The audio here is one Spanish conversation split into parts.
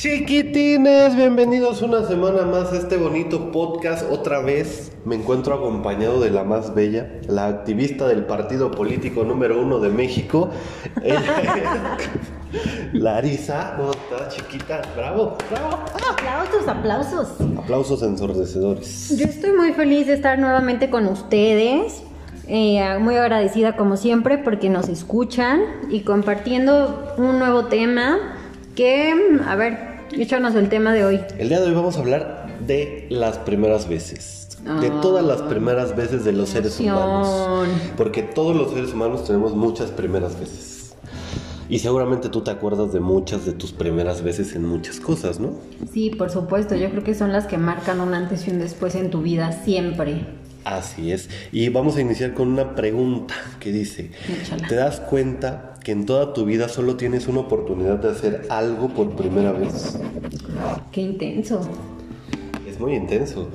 Chiquitines, bienvenidos una semana más a este bonito podcast. Otra vez me encuentro acompañado de la más bella, la activista del partido político número uno de México, Larisa. ¿Cómo estás, chiquita? Bravo, bravo. Aplausos, aplausos. Aplausos ensordecedores. Yo estoy muy feliz de estar nuevamente con ustedes. Eh, muy agradecida como siempre porque nos escuchan y compartiendo un nuevo tema que, a ver, échanos el tema de hoy. El día de hoy vamos a hablar de las primeras veces. De Ah. todas las primeras veces de los seres humanos. Porque todos los seres humanos tenemos muchas primeras veces. Y seguramente tú te acuerdas de muchas de tus primeras veces en muchas cosas, ¿no? Sí, por supuesto, yo creo que son las que marcan un antes y un después en tu vida siempre. Así es. Y vamos a iniciar con una pregunta que dice. ¿te das cuenta que en toda tu vida solo tienes una oportunidad de hacer algo por primera vez? Qué intenso. Es muy intenso.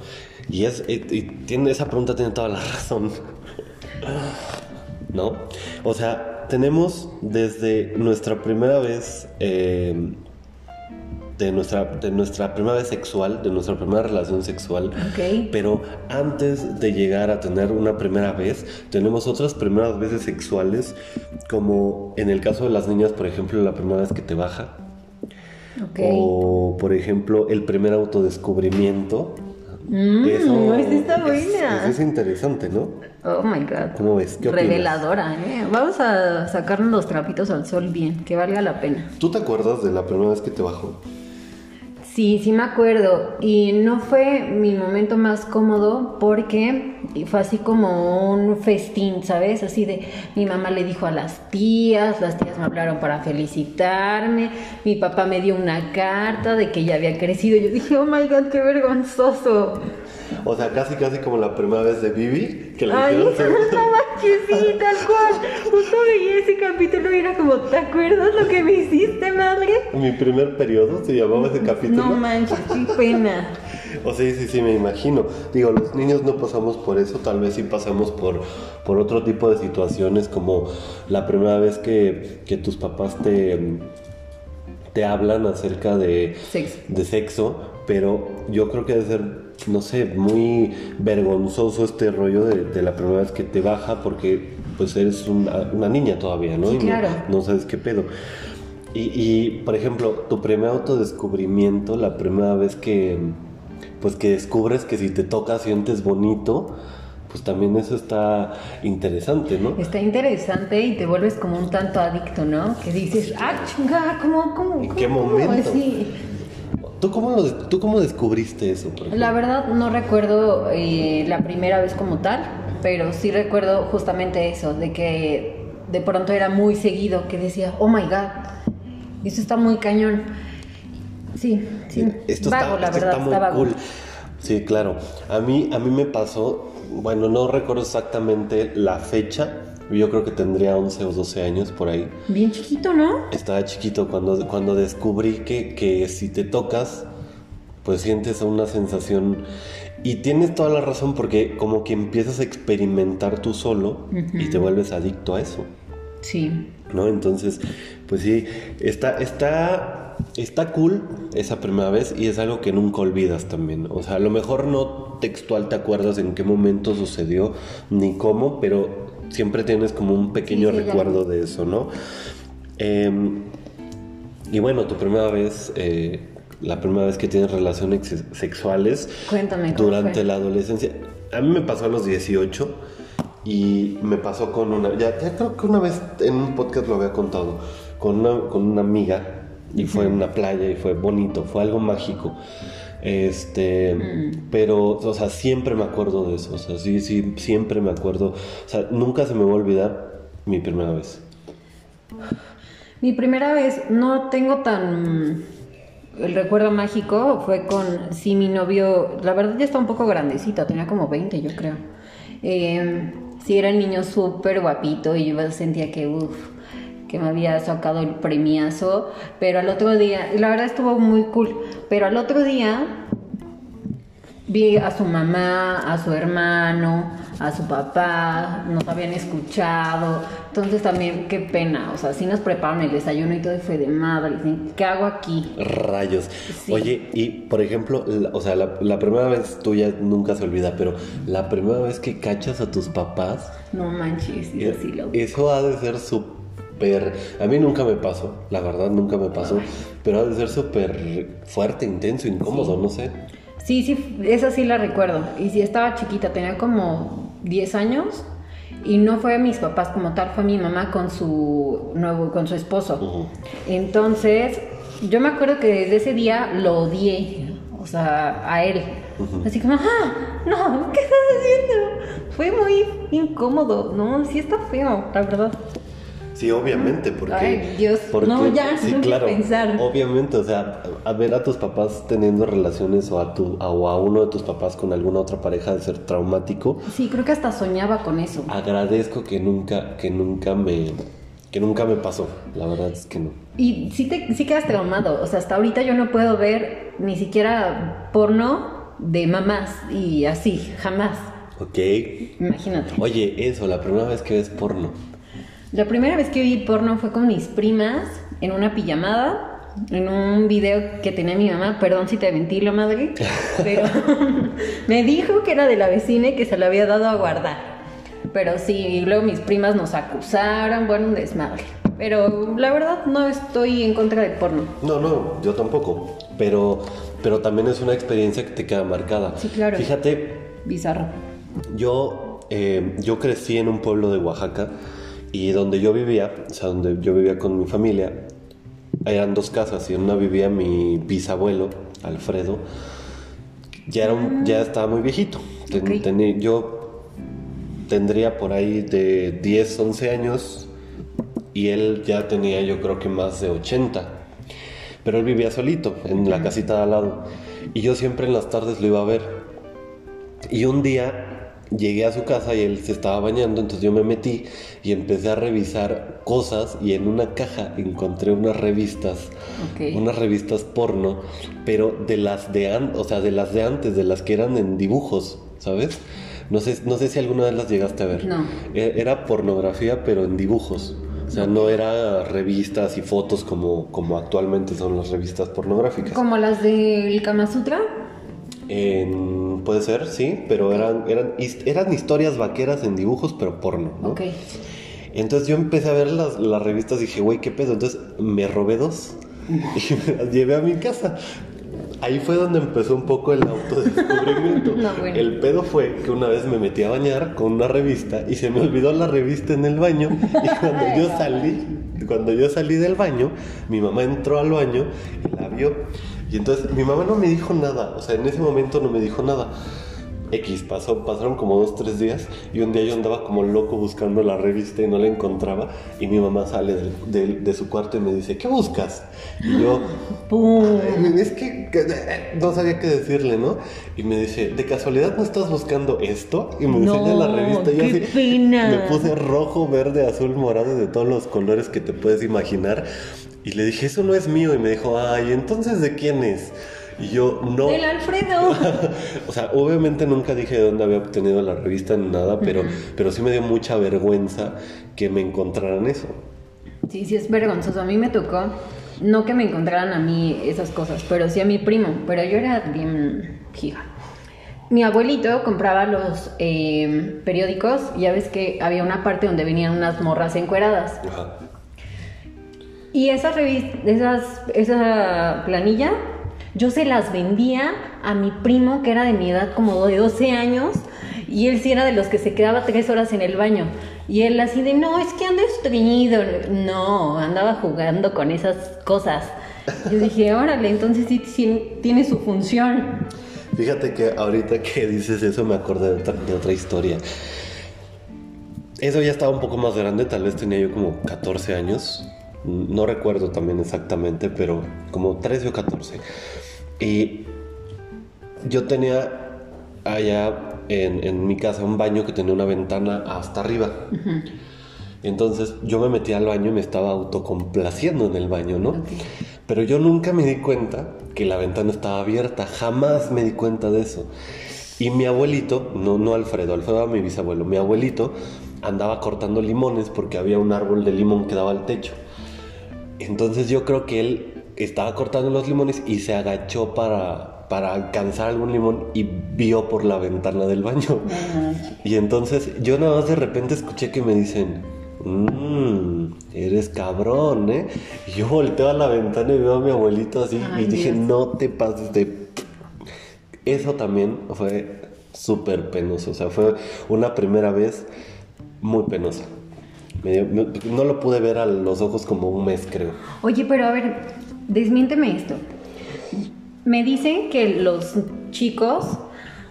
Y, es, y- y tiene, esa pregunta tiene toda la razón. ¿No? O sea, tenemos desde nuestra primera vez, eh, de, nuestra, de nuestra primera vez sexual, de nuestra primera relación sexual, Ok. pero antes de llegar a tener una primera vez, tenemos otras primeras veces sexuales, como en el caso de las niñas, por ejemplo, la primera vez que te baja, Ok. o, por ejemplo, el primer autodescubrimiento. Mm, esa está es- buena. eso es interesante, ¿no? Oh my god. ¿Cómo ves? ¿Qué? Reveladora, ¿eh? Vamos a sacarnos los trapitos al sol bien, que valga la pena. ¿Tú te acuerdas de la primera vez que te bajó? Sí, sí me acuerdo. Y no fue mi momento más cómodo porque fue así como un festín, ¿sabes? Así de mi mamá le dijo a las tías, las tías me hablaron para felicitarme, mi papá me dio una carta de que ya había crecido. Yo dije, oh my god, qué vergonzoso. O sea, casi casi como la primera vez de Vivi, que le Ay, no sí, tal cual. Justo veía ese capítulo y era como, ¿te acuerdas lo que me hiciste, madre? Mi primer periodo se llamaba ese capítulo. No manches, qué pena. O sea, sí, sí, me imagino. Digo, los niños no pasamos por eso, tal vez sí pasamos por, por otro tipo de situaciones, como la primera vez que, que tus papás te, te hablan acerca de Sexo. de sexo, pero yo creo que debe ser, no sé, muy vergonzoso este rollo de, de la primera vez que te baja, porque pues eres una, una niña todavía, ¿no? Sí, Y no- claro. no sabes qué pedo. Y, y, por ejemplo, tu primer autodescubrimiento, la primera vez que, pues que descubres que si te tocas sientes bonito, pues también eso está interesante, ¿no? Está interesante y te vuelves como un tanto adicto, ¿no? Que dices, ah, chinga, ¿cómo, cómo? ¿En cómo, qué cómo?" momento? Sí. ¿Tú cómo, lo, ¿Tú cómo descubriste eso? La verdad no recuerdo eh, la primera vez como tal, pero sí recuerdo justamente eso, de que de pronto era muy seguido, que decía, oh my god, eso está muy cañón. Sí, sí, Esto vago, está, la esto verdad, está muy está vago. cool. Sí, claro. A mí, a mí me pasó, bueno, no recuerdo exactamente la fecha. Yo creo que tendría 11 o 12 años por ahí. Bien chiquito, ¿no? Estaba chiquito cuando, cuando descubrí que, que si te tocas, pues sientes una sensación. Y tienes toda la razón porque como que empiezas a experimentar tú solo y te vuelves adicto a eso. Sí. ¿no? Entonces, pues sí, está, está, está cool esa primera vez y es algo que nunca olvidas también. O sea, a lo mejor no textual te acuerdas en qué momento sucedió ni cómo, pero siempre tienes como un pequeño Sí, sí, ya. recuerdo de eso, ¿no? Em, y bueno, tu primera vez, eh, la primera vez que tienes relaciones sex- sexuales Cuéntame, ¿cómo durante fue? la adolescencia. A mí me pasó a los 18 y me pasó con una, ya, ya creo que una vez en un podcast lo había contado, con una, con una amiga y fue en una playa y fue bonito, fue algo mágico. Este, Mm. pero, o sea, siempre me acuerdo de eso, o sea, sí, sí, siempre me acuerdo, o sea, nunca se me va a olvidar mi primera vez. Mi primera vez no tengo tan el recuerdo mágico fue con sí mi novio, la verdad ya está un poco grandecito, tenía como 20 yo creo. Eh, sí era el niño súper guapito y yo sentía que uff, que me había sacado el premiazo, pero al otro día, la verdad estuvo muy cool, pero al otro día Vi a su mamá, a su hermano, a su papá, nos habían escuchado. Entonces también, qué pena. O sea, sí nos prepararon el desayuno y todo y fue de madre. ¿Qué hago aquí? Rayos. Oye, y por ejemplo, o sea, la, la, primera vez tuya nunca se olvida, pero la primera vez que cachas a tus papás. No manches, sí, lo... Eso ha de ser súper. A mí nunca me pasó, la verdad, nunca me pasó. Pero ha de ser súper fuerte, intenso, incómodo, no sé. Sí, sí, esa sí la recuerdo. Y sí estaba chiquita, tenía como 10 años. Y no fue mis papás como tal, fue mi mamá con su nuevo, con su esposo. Entonces, yo me acuerdo que desde ese día lo odié, o sea, a él. Así como, ah, no, ¿qué estás haciendo? Fue muy incómodo, no, sí está feo, la verdad. Sí, obviamente, porque... Ay, Dios, no, ya, sí, claro, pensar. Obviamente, o sea, a ver a tus papás teniendo relaciones o a, tu, o a uno de tus papás con alguna otra pareja de ser traumático. Sí, creo que hasta soñaba con eso. Agradezco que nunca, que nunca me... Que nunca me pasó, la verdad es que no. Y sí, te, sí quedas traumado, o sea, hasta ahorita yo no puedo ver ni siquiera porno de mamás y así, jamás. Ok. Imagínate. Oye, eso, la primera vez que ves porno. La primera vez que vi porno fue con mis primas en una pijamada, en un video que tenía mi mamá, perdón si te ventilo, madre, pero me dijo que era de la vecina y que se lo había dado a guardar. Pero sí, y luego mis primas nos acusaron, bueno, un desmadre. Pero la verdad no estoy en contra del porno. No, no, yo tampoco. Pero, pero también es una experiencia que te queda marcada. Sí, claro. Fíjate. Bizarro. Yo, eh, yo crecí en un pueblo de Oaxaca y donde yo vivía, o sea, donde yo vivía con mi familia, eran dos casas y en una vivía mi bisabuelo, Alfredo. Ya, era ya estaba muy viejito. yo tendría por ahí de 10, 11 años y él ya tenía yo creo que más de 80. Pero él vivía solito en la casita de al lado. Y yo siempre en las tardes lo iba a ver. Y un día llegué a su casa y él se estaba bañando, entonces yo me metí y empecé a revisar cosas y en una caja encontré unas revistas, unas revistas porno, pero de las de o sea, de las de antes, de las que eran en dibujos, ¿sabes? No sé, no sé si alguna vez las llegaste a ver. No. E, era pornografía, pero en dibujos. O sea, no era revistas y fotos como, como actualmente son las revistas pornográficas. ¿Como las del Kama Sutra? Puede ser, sí, pero eran, eran, eran historias vaqueras en dibujos, pero porno, ¿no? Ok. Entonces yo empecé a ver las, las revistas y dije, güey, ¿qué pedo? Entonces me robé dos y me las llevé a mi casa. Ahí fue donde empezó un poco el autodescubrimiento. El pedo fue que una vez me metí a bañar con una revista y se me olvidó la revista en el baño. Y cuando yo salí, cuando yo salí del baño, mi mamá entró al baño y la vio. Y entonces mi mamá no me dijo nada, o sea, en ese momento no me dijo nada. X, pasó, pasaron como dos, tres días y un día yo andaba como loco buscando la revista y no la encontraba y mi mamá sale de, su cuarto y me dice, ¿qué buscas? Y yo, es que, no sabía qué decirle, ¿no? Y me dice, ¿de casualidad no estás buscando esto? Y me enseña la revista y así me puse rojo, verde, azul, morado, de todos los colores que te puedes imaginar. Y le dije, eso no es mío. Y me dijo, ay, entonces ¿de quién es? Y yo, no. Del Alfredo. o sea, obviamente nunca dije de dónde había obtenido la revista ni nada, pero, pero sí me dio mucha vergüenza que me encontraran eso. Sí, sí, es vergonzoso. A mí me tocó, no que me encontraran a mí esas cosas, pero sí a mi primo. Pero yo era bien giga. Mi abuelito compraba los eh, periódicos ya ves que había una parte donde venían unas morras encueradas. Ajá. Y esas revistas, esas, esa planilla, yo se las vendía a mi primo que era de mi edad como de 12 años y él sí era de los que se quedaba tres horas en el baño. Y él así de, no, es que anda estreñido. No, andaba jugando con esas cosas. Yo dije, órale, entonces sí, tiene su función. Fíjate que ahorita que dices eso me acordé de otra historia. Eso ya estaba un poco más grande, tal vez tenía yo como 14 años no recuerdo también exactamente, pero como 13 o 14. Y yo tenía allá en, mi casa un baño que tenía una ventana hasta arriba. Entonces yo me metí al baño y me estaba autocomplaciendo en el baño, ¿no? Pero yo nunca me di cuenta que la ventana estaba abierta, jamás me di cuenta de eso. Y mi abuelito, no, no Alfredo, Alfredo era mi bisabuelo, mi abuelito andaba cortando limones porque había un árbol de limón que daba al techo. Entonces yo creo que él estaba cortando los limones y se agachó para, para alcanzar algún limón y vio por la ventana del baño. Y entonces yo nada más de repente escuché que me dicen, mmm, eres cabrón, ¿eh? Y yo volteo a la ventana y veo a mi abuelito así y dije, no te pases de... Eso también fue súper penoso, o sea, fue una primera vez muy penosa. No lo pude ver a los ojos como un mes, creo. Oye, pero a ver, desmiénteme esto. Me dicen que los chicos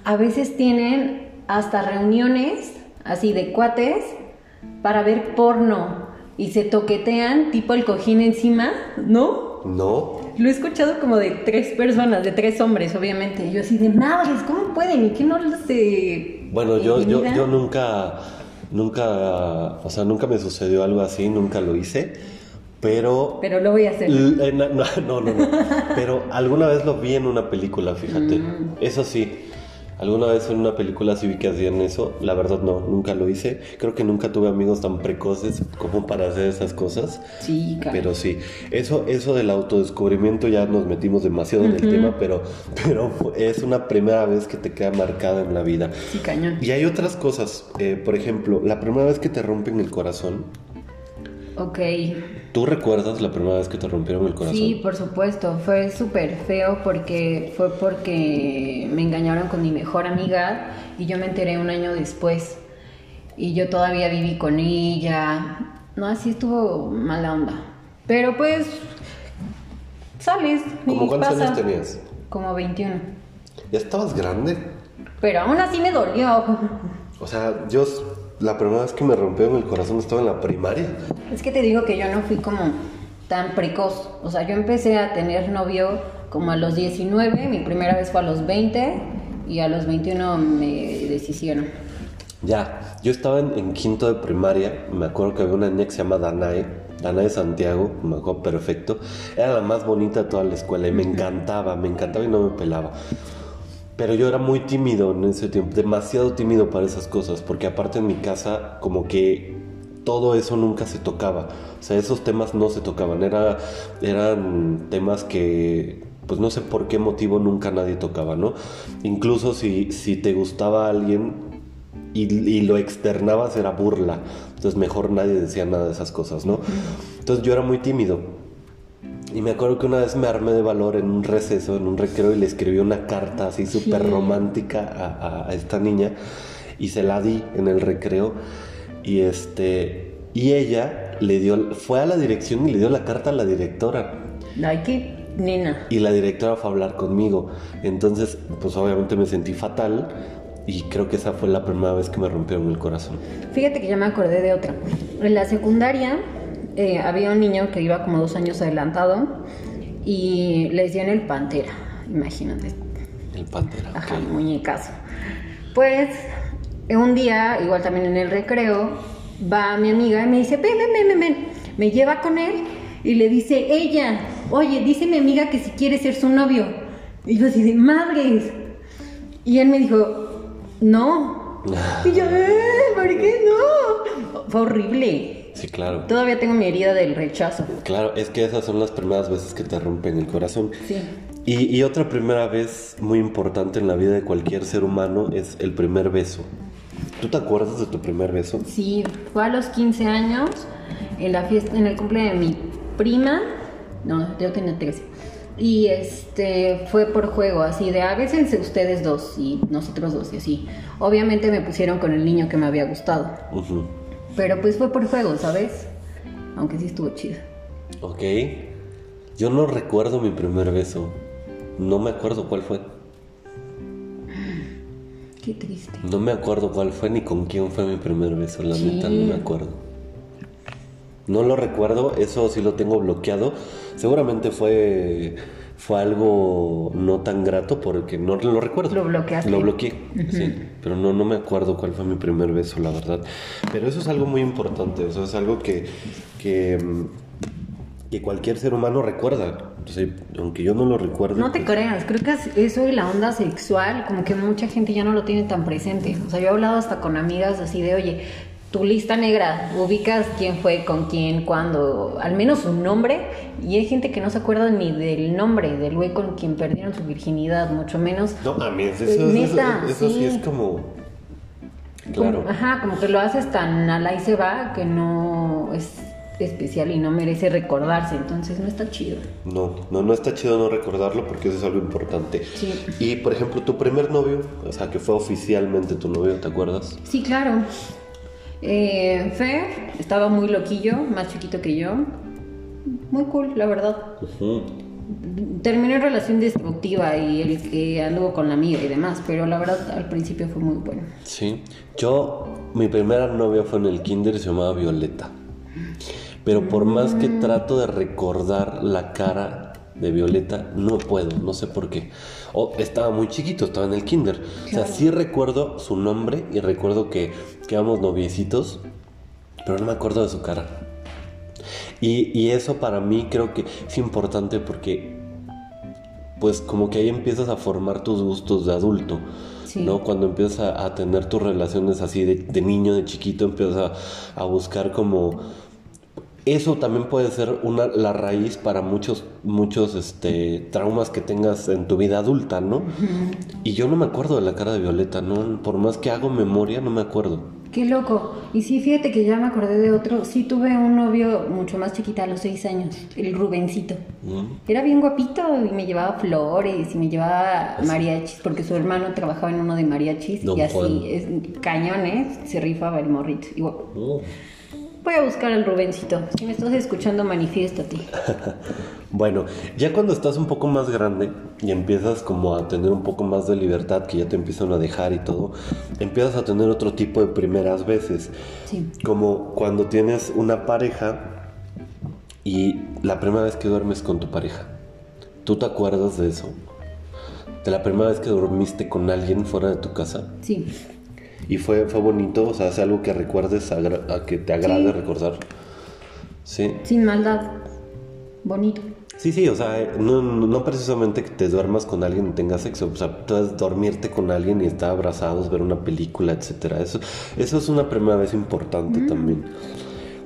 a veces tienen hasta reuniones así de cuates para ver porno y se toquetean tipo el cojín encima, ¿no? No. Lo he escuchado como de tres personas, de tres hombres, obviamente. Yo así de madres, ¿cómo pueden? ¿Y qué no les de... Bueno, yo, yo, yo nunca, nunca, o sea, nunca me sucedió algo así, nunca lo hice. Pero. Pero lo voy a hacer. Eh, no, no, no, no. pero alguna vez lo vi en una película, fíjate. Mm. Eso sí. Alguna vez en una película sí vi que hacían eso. La verdad, no, nunca lo hice. Creo que nunca tuve amigos tan precoces como para hacer esas cosas. Sí, claro. Pero sí. Eso, eso del autodescubrimiento ya nos metimos demasiado en el tema, pero, pero es una primera vez que te queda marcada en la vida. Sí, cañón. Y hay otras cosas. Eh, por ejemplo, la primera vez que te rompen el corazón Ok. ¿Tú recuerdas la primera vez que te rompieron el corazón? Sí, por supuesto. Fue súper feo porque fue porque me engañaron con mi mejor amiga y yo me enteré un año después. Y yo todavía viví con ella. No, así estuvo mala onda. Pero pues sales. ¿Cómo cuántos años tenías? Como 21. ¿Ya estabas grande? Pero aún así me dolió. O sea, yo la primera vez que me rompieron el corazón estaba en la primaria. Es que te digo que yo no fui como tan precoz. O sea, yo empecé a tener novio como a los 19, mi primera vez fue a los 20 y a los 21 me deshicieron. Ya, yo estaba en, quinto de primaria, me acuerdo que había una niña que se llama Danae, Danae Santiago, me acuerdo perfecto, era la más bonita de toda la escuela y me encantaba, me encantaba y no me pelaba. Pero yo era muy tímido en ese tiempo, demasiado tímido para esas cosas, porque aparte en mi casa como que todo eso nunca se tocaba. O sea, esos temas no se tocaban, Era, eran temas que pues no sé por qué motivo nunca nadie tocaba, ¿no? Incluso si, si te gustaba alguien y, y, lo externabas era burla, entonces mejor nadie decía nada de esas cosas, ¿no? Entonces yo era muy tímido y me acuerdo que una vez me armé de valor en un receso, en un recreo, y le escribí una carta así súper romántica a, esta niña y se la di en el recreo. Y este. Y ella le dio, fue a la dirección y le dio la carta a la directora. Ay, qué nena. Y la directora fue a hablar conmigo. Entonces, pues obviamente me sentí fatal. Y creo que esa fue la primera vez que me rompieron el corazón. Fíjate que ya me acordé de otra. En la secundaria eh, había un niño que iba como dos años adelantado y le decían el pantera, imagínate. El pantera. Ajá, el muñecazo. Pues un día, igual también en el recreo, va mi amiga y me dice, ven, ven, ven, ven, ven. Me lleva con él y le dice, ella, oye, dice mi amiga que si quiere ser su novio. Y yo así de, madres. Y él me dijo, no. y yo, eh, ¿por qué no? Fue horrible. Sí, claro. Todavía tengo mi herida del rechazo. Claro, es que esas son las primeras veces que te rompen el corazón. Sí. Y, otra primera vez muy importante en la vida de cualquier ser humano es el primer beso. ¿Tú te acuerdas de tu primer beso? Sí, fue a los 15 años, en la fiesta, en el cumpleaños de mi prima. No, yo tenía 13. Y este fue por juego, así de a veces ustedes dos y nosotros dos y así. Obviamente me pusieron con el niño que me había gustado. Pero pues fue por juego, ¿sabes? Aunque sí estuvo chido. Ok. Yo no recuerdo mi primer beso. No me acuerdo cuál fue. Qué triste. No me acuerdo cuál fue ni con quién fue mi primer beso, la neta, no me acuerdo. No lo recuerdo, eso sí lo tengo bloqueado. Seguramente fue fue algo no tan grato porque no lo recuerdo. Lo bloqueaste. Lo bloqueé, sí. Pero no, no me acuerdo cuál fue mi primer beso, la verdad. Pero eso es algo muy importante, eso es algo que, que, que cualquier ser humano recuerda. Sea, aunque yo no lo recuerde. No te pues, creas, creo que es- eso y la onda sexual, como que mucha gente ya no lo tiene tan presente. O sea, yo he hablado hasta con amigas así de, oye, tu lista negra, ubicas quién fue, con quién, cuándo, al menos su nombre, y hay gente que no se acuerda ni del nombre del güey con quien perdieron su virginidad, mucho menos. No, a mí eso, Neta, eso- eso sí sí. es como... como- Claro. ajá, como que lo haces tan al ahí se va que no es especial y no merece recordarse, entonces no está chido. No, no, no está chido no recordarlo porque eso es algo importante. Sí. Y por ejemplo, tu primer novio, o sea, que fue oficialmente tu novio, ¿te acuerdas? Sí, claro. Eh, Fer estaba muy loquillo, más chiquito que yo. Muy cool, la verdad. Terminó en relación destructiva y el que anduvo con la amiga y demás, pero la verdad al principio fue muy bueno. Sí. Yo, mi primera novia fue en el kinder y se llamaba Violeta. Pero por más que trato de recordar la cara de Violeta, no puedo, no sé por qué. O estaba muy chiquito, estaba en el kinder. O sea, sí recuerdo su nombre y recuerdo que, que éramos noviecitos, pero no me acuerdo de su cara. Y, y eso para mí creo que es importante porque pues como que ahí empiezas a formar tus gustos de adulto, Sí. ¿no? Cuando empiezas a, a tener tus relaciones así de, de niño, de chiquito, empiezas a, a buscar como... Eso también puede ser una, la raíz para muchos, muchos este, traumas que tengas en tu vida adulta, ¿no? Y yo no me acuerdo de la cara de Violeta, ¿no? Por más que hago memoria, no me acuerdo. Qué loco. Y sí, fíjate que ya me acordé de otro. Sí tuve un novio mucho más chiquita a los seis años, el Rubencito. ¿Mm? Era bien guapito y me llevaba flores y me llevaba mariachis porque su hermano trabajaba en uno de mariachis Don y así, Juan. es, cañones, se rifaba el morrito. Y Oh. Voy a buscar al Rubencito. Si me estás escuchando, manifiéstate. Bueno, ya cuando estás un poco más grande y empiezas como a tener un poco más de libertad, que ya te empiezan a dejar y todo, empiezas a tener otro tipo de primeras veces. Sí. Como cuando tienes una pareja y la primera vez que duermes con tu pareja. ¿Tú te acuerdas de eso? De la primera vez que dormiste con alguien fuera de tu casa. Sí. Y fue, fue bonito, o sea, es algo que recuerdes, agra- a que te agrade Sí. recordar. Sí. Sin maldad. Bonito. Sí, sí, o sea, no, no no precisamente que te duermas con alguien y tengas sexo, o sea, puedes dormirte con alguien y estar abrazados, ver una película, etcétera. Eso, eso es una primera vez importante también.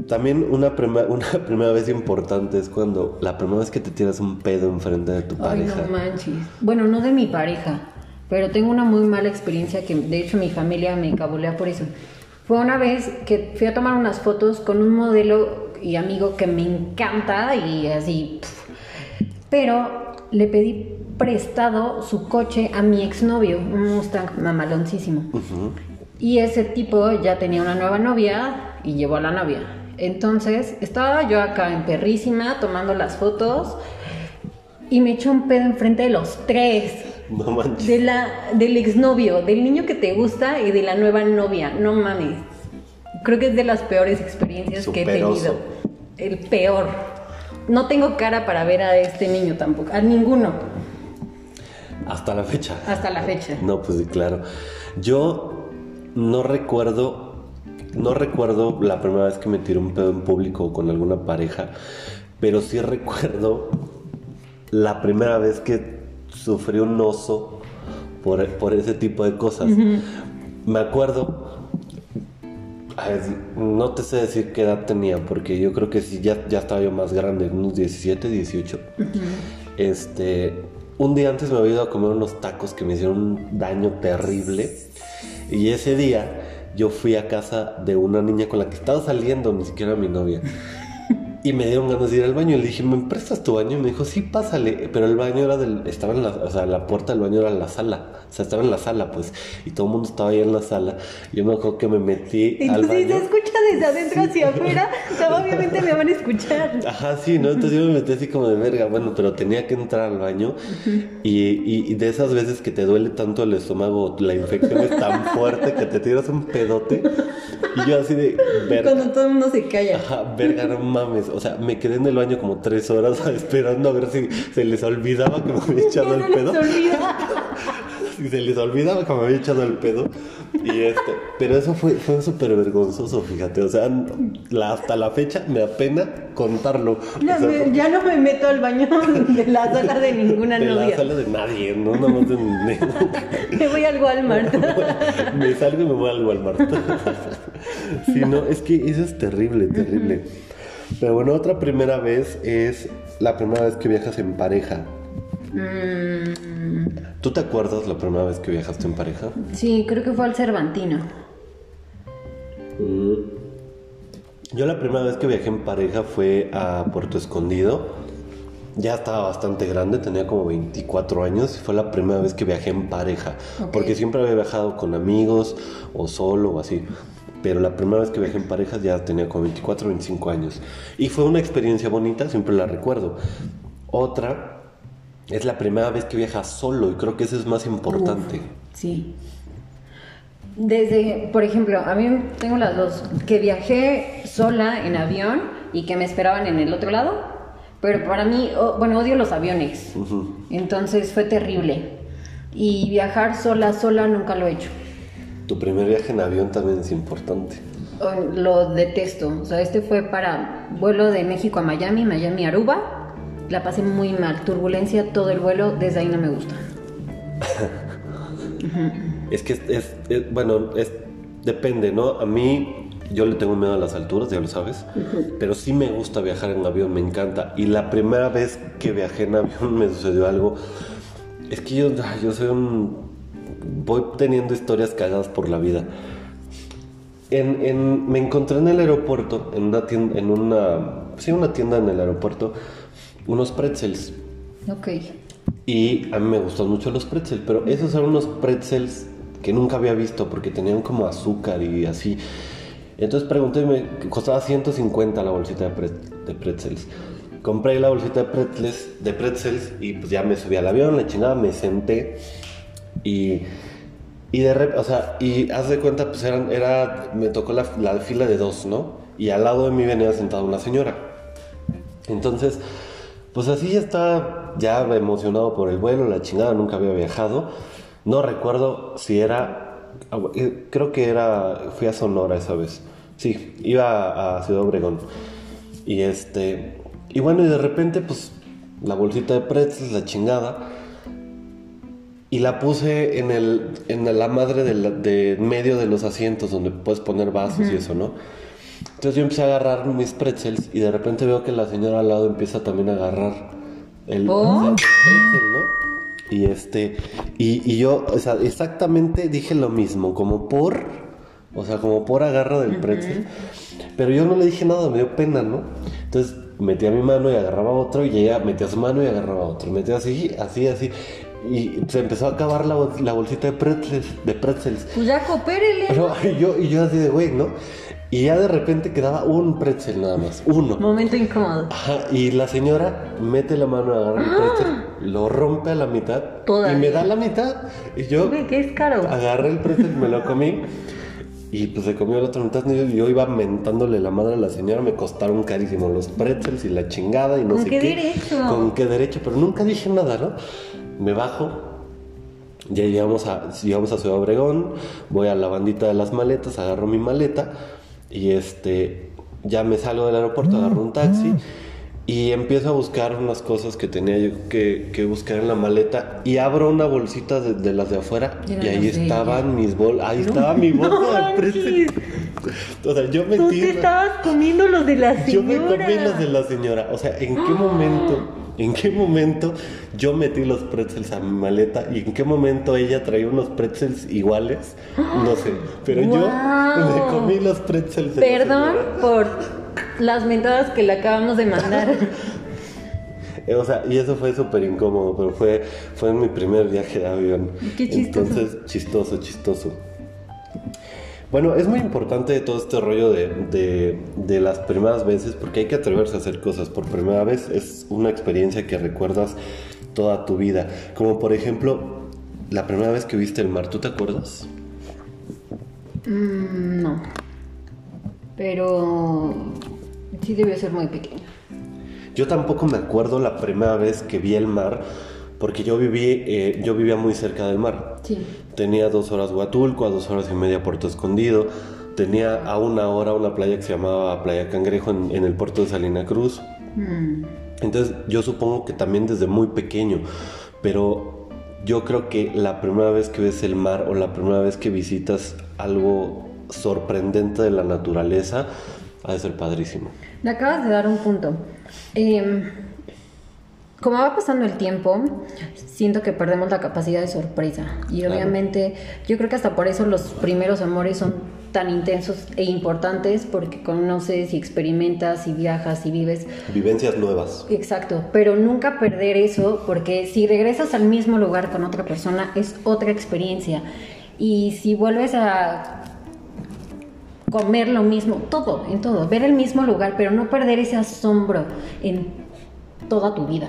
También una, prima- una primera vez importante es cuando la primera vez que te tiras un pedo enfrente de tu Ay, pareja. no manches. Bueno, no de mi pareja, pero tengo una muy mala experiencia que de hecho mi familia me cabulea por eso. Fue una vez que fui a tomar unas fotos con un modelo y amigo que me encanta y así. Pero le pedí prestado su coche a mi exnovio, un Mustang mamaloncísimo. Y ese tipo ya tenía una nueva novia y llevó a la novia. Entonces estaba yo acá en perrísima tomando las fotos y me echó un pedo enfrente de los tres. No manches. De la, del exnovio, del niño que te gusta y de la nueva novia. No mames. Creo que es de las peores experiencias que he tenido. El peor. No tengo cara para ver a este niño tampoco. A ninguno. Hasta la fecha. Hasta la fecha. No, pues sí, claro. Yo no recuerdo, no recuerdo la primera vez que me tiré un pedo en público con alguna pareja, pero sí recuerdo la primera vez que sufrí un oso por, por ese tipo de cosas. Me acuerdo, no te sé decir qué edad tenía, porque yo creo que sí, ya, ya estaba yo más grande, unos 17, 18. Este, un día antes me había ido a comer unos tacos que me hicieron un daño terrible. Y ese día yo fui a casa de una niña con la que estaba saliendo, ni siquiera mi novia. Y me dieron ganas de ir al baño. Y le dije, ¿me prestas tu baño? Y me dijo, sí, pásale. Pero el baño era del. Estaba en la. O sea, la puerta del baño era la sala. O sea, estaba en la sala, pues. Y todo el mundo estaba ahí en la sala. Yo me acuerdo que me metí al Entonces se baño. escucha desde adentro hacia afuera. O sea, obviamente me van a escuchar. Ajá, sí, ¿no? Entonces yo me metí así como de verga, bueno, pero tenía que entrar al baño y, y- y de esas veces que te duele tanto el estómago, la infección es tan fuerte que te tiras un pedote y yo así de verga. Cuando todo el mundo se calla. Ajá, verga, no mames. O sea, me quedé en el baño como tres horas esperando a ver si se les olvidaba que me había echado el pedo. y se les olvidaba que me había echado el pedo. Y este, pero eso fue, fue súper vergonzoso, fíjate. O sea, la- hasta la fecha me apena contarlo. No, O sea, me- ya no me meto al baño de la sala de ninguna de novia. la sala de nadie, no nada más de Me voy al Walmart. me salgo y me voy al Walmart. sí, no, es que eso es terrible, terrible. Pero bueno, otra primera vez es la primera vez que viajas en pareja. Mm, ¿Tú te acuerdas la primera vez que viajaste en pareja? sí, creo que fue al Cervantino. Yo la primera vez que viajé en pareja fue a Puerto Escondido. Ya estaba bastante grande, tenía como 24 años y fue la primera vez que viajé en pareja. Porque siempre había viajado con amigos o solo o así. Pero la primera vez que viajé en pareja ya tenía como 24 o 25 años. Y fue una experiencia bonita, siempre la recuerdo. Otra es la primera vez que viajas solo y creo que eso es más importante. Sí. Desde, por ejemplo, a mí tengo las dos, que viajé sola en avión y que me esperaban en el otro lado, pero para mí, o- bueno, odio los aviones, entonces fue terrible. Y viajar sola, sola nunca lo he hecho. Tu primer viaje en avión también es importante. O- Lo detesto. O sea, este fue para vuelo de México a Miami, Miami a Aruba. La pasé muy mal. Turbulencia todo el vuelo, desde ahí no me gusta. Es que es, es- es- bueno, es, depende, ¿no? A mí, yo le tengo miedo a las alturas, ya lo sabes, pero sí me gusta viajar en avión, me encanta. Y la primera vez que viajé en avión me sucedió algo. Es que yo, yo soy un... Voy teniendo historias cagadas por la vida. En, en- me encontré en el aeropuerto, en una tienda, en una, sí, una tienda en el aeropuerto, unos pretzels. Ok. Y a mí me gustan mucho los pretzels, pero esos eran unos pretzels que nunca había visto porque tenían como azúcar y así. Entonces pregunté, me costaba 150 la bolsita de, pre- de pretzels. Compré la bolsita de pretzels, de pretzels y pues ya me subí al avión, la chingada, me senté y, y de repente, o sea, y haz de cuenta, pues eran, era, me tocó la, la fila de dos, ¿no? Y al lado de mí venía sentada una señora. Entonces, pues así ya estaba ya emocionado por el vuelo, la chingada, nunca había viajado. No recuerdo si era, eh, creo que era, fui a Sonora esa vez. Sí, iba a Ciudad Obregón. Y este, y bueno, y de repente, pues, la bolsita de pretzels, la chingada. Y la puse en, el, en la madre de, la- de medio de los asientos donde puedes poner vasos y eso, ¿no? Entonces yo empecé a agarrar mis pretzels y de repente veo que la señora al lado empieza también a agarrar el, ¿Por? o sea, el pretzel, ¿no? Y este, y, y yo, o sea, exactamente dije lo mismo, como por, o sea, como por agarro del pretzel. Pero yo no le dije nada, me dio pena, ¿no? Entonces metía mi mano y agarraba otro y ella metía su mano y agarraba otro. Metía así, así, así. Y se empezó a acabar la, la bolsita de pretzels, de pretzels. Pues ya coopérele. Y yo, y yo así de güey, ¿no? Y ya de repente quedaba un pretzel nada más, uno. Momento incómodo. Ajá, y la señora mete la mano a agarrar el pretzel, lo rompe a la mitad Todavía. y me da la mitad. Y yo qué es caro. agarré el pretzel, me lo comí y pues se comió la otra mitad. Y yo, iba mentándole la madre a la señora, me costaron carísimo los pretzels y la chingada y no ¿Con sé qué qué. derecho? Con qué derecho, pero nunca dije nada, ¿no? Me bajo, ya llegamos a, llegamos a Ciudad Obregón, voy a la bandita de las maletas, agarro mi maleta y este, ya me salgo del aeropuerto, agarro un taxi y empiezo a buscar unas cosas que tenía yo que, que buscar en la maleta y abro una bolsita de, de las de afuera Y y ahí estaban mis bol, ahí estaba mi bolsa de pretzel. O sea, yo Tú metí... te estabas comiendo los de la señora. Yo me comí los de la señora. O sea, ¿en qué momento? ¿En qué momento yo metí los pretzels a mi maleta y en qué momento ella traía unos pretzels iguales? No sé. Pero yo ¡Guau! me comí los pretzels de la Perdón señora. por las mentadas que le acabamos de mandar. Eh, O sea, y eso fue súper incómodo, pero fue, fue mi primer viaje de avión. Qué chistoso. Entonces, chistoso, chistoso. Bueno, es muy importante todo este rollo de, de- de las primeras veces porque hay que atreverse a hacer cosas por primera vez. Es una experiencia que recuerdas toda tu vida. Como por ejemplo, la primera vez que viste el mar, ¿tú te acuerdas? Mm, no. Pero sí debió ser muy pequeña. Yo tampoco me acuerdo la primera vez que vi el mar porque yo viví, eh, yo vivía muy cerca del mar. Sí. Tenía dos horas Huatulco, a dos horas y media Puerto Escondido. Tenía a una hora una playa que se llamaba Playa Cangrejo en, en el puerto de Salina Cruz. Mm. Entonces yo supongo que también desde muy pequeño, pero yo creo que la primera vez que ves el mar o la primera vez que visitas algo sorprendente de la naturaleza, ha de ser padrísimo. Me acabas de dar un punto. Em, como va pasando el tiempo, siento que perdemos la capacidad de sorpresa. Y Claro. obviamente, yo creo que hasta por eso los primeros amores son tan intensos e importantes, porque conoces y experimentas y viajas y vives. Vivencias nuevas. Exacto, pero nunca perder eso, porque si regresas al mismo lugar con otra persona, es otra experiencia. Y si vuelves a comer lo mismo, todo, en todo, ver el mismo lugar, pero no perder ese asombro en toda tu vida.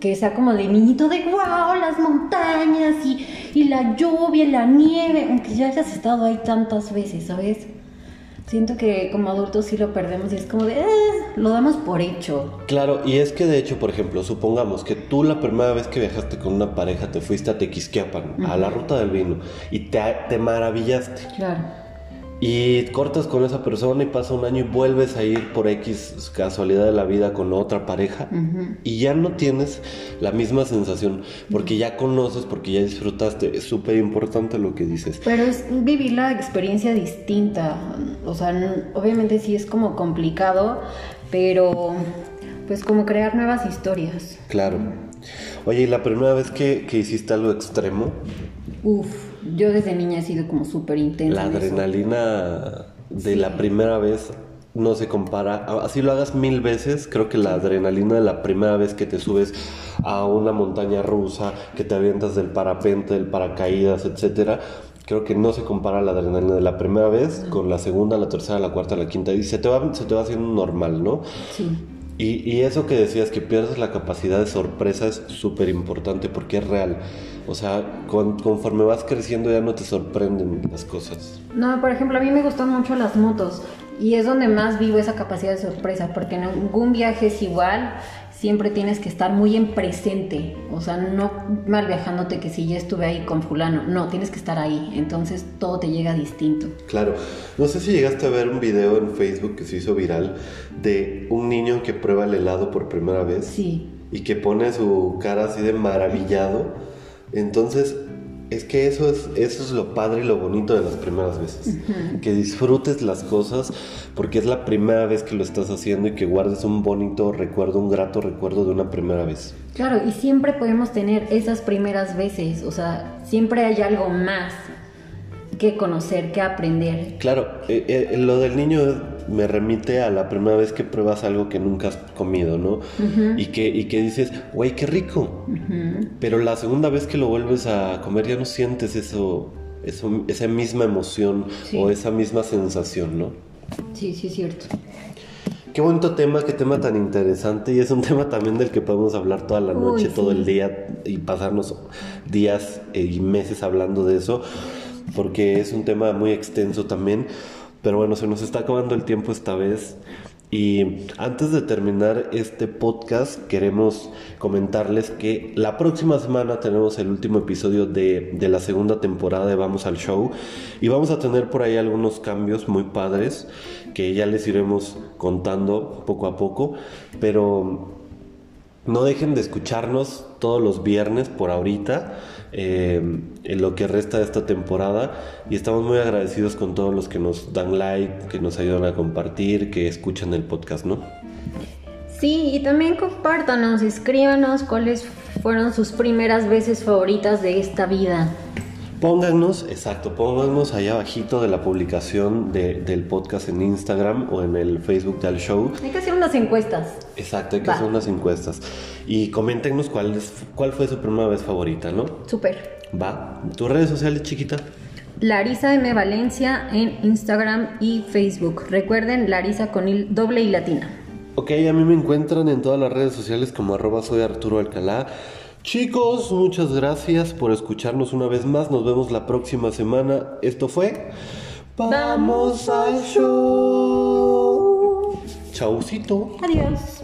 Que sea como de niñito de wow, las montañas y, y la lluvia y la nieve, aunque ya hayas estado ahí tantas veces, ¿sabes? Siento que como adultos sí lo perdemos y es como de, "Eh", lo damos por hecho. Claro, y es que de hecho, por ejemplo, supongamos que tú la primera vez que viajaste con una pareja te fuiste a Tequisquiapan, a la ruta del vino, y te, te maravillaste. Claro. Y cortas con esa persona y pasa un año y vuelves a ir por X casualidad de la vida con otra pareja y ya no tienes la misma sensación porque ya conoces, porque ya disfrutaste. Es súper importante lo que dices. Pero es vivir la experiencia distinta. O sea, obviamente sí es como complicado, pero pues como crear nuevas historias. Claro. Oye, ¿y la primera vez que, que hiciste algo extremo? Uf, yo desde niña he sido como súper intensa. La adrenalina de la primera vez no se compara. Así lo hagas mil veces, creo que la adrenalina de la primera vez que te subes a una montaña rusa, que te avientas del parapente, del paracaídas, etcétera, creo que no se compara la adrenalina de la primera vez con la segunda, la tercera, la cuarta, la quinta y se te va, se te va haciendo normal, ¿no? Sí. Y, eso que decías, que pierdes la capacidad de sorpresa es súper importante porque es real. O sea, con- conforme vas creciendo ya no te sorprenden las cosas. No, por ejemplo, a mí me gustan mucho las motos y es donde más vivo esa capacidad de sorpresa, porque en ningún viaje es igual, siempre tienes que estar muy en presente, o sea, no mal viajándote que si ya estuve ahí con fulano, no, tienes que estar ahí, entonces todo te llega distinto. Claro, no sé si llegaste a ver un video en Facebook que se hizo viral de un niño que prueba el helado por primera vez Sí, y que pone su cara así de maravillado. Entonces, es que eso es, eso es lo padre y lo bonito de las primeras veces. Que disfrutes las cosas porque es la primera vez que lo estás haciendo y que guardes un bonito recuerdo, un grato recuerdo de una primera vez. claro, y siempre podemos tener esas primeras veces, o sea, siempre hay algo más que conocer, que aprender. Claro, eh, eh, lo del niño me remite a la primera vez que pruebas algo que nunca has comido, ¿no? y, que, y que dices, güey, qué rico. Pero la segunda vez que lo vuelves a comer ya no sientes eso, eso esa misma emoción Sí. o esa misma sensación, ¿no? Sí, sí, es cierto. Qué bonito tema, qué tema tan interesante y es un tema también del que podemos hablar toda la noche, Uy, todo sí. el día y pasarnos días eh, y meses hablando de eso, porque es un tema muy extenso también. Pero bueno, se nos está acabando el tiempo esta vez. Y antes de terminar este podcast, queremos comentarles que la próxima semana tenemos el último episodio de, de la segunda temporada de Vamos al Show. Y vamos a tener por ahí algunos cambios muy padres que ya les iremos contando poco a poco. Pero no dejen de escucharnos todos los viernes por ahorita, eh, en lo que resta de esta temporada. Y estamos muy agradecidos con todos los que nos dan like, que nos ayudan a compartir, que escuchan el podcast, ¿no? Sí, y también compártanos, escríbanos cuáles fueron sus primeras veces favoritas de esta vida. Pónganos, exacto, pónganos allá abajito de la publicación de- del podcast en Instagram o en el Facebook del show. Hay que hacer unas encuestas. Exacto, hay que Va. hacer unas encuestas. Y coméntenos cuál, es, cuál fue su primera vez favorita, ¿no? Súper. Va. ¿Tus redes sociales, chiquita? Larisa M. Valencia en Instagram y Facebook. Recuerden, Larisa con il- doble y latina. Ok, a mí me encuentran en todas las redes sociales como arroba soy Arturo Alcalá. Chicos, muchas gracias por escucharnos una vez más. Nos vemos la próxima semana. Esto fue Vamos al show. Chaucito. Adiós.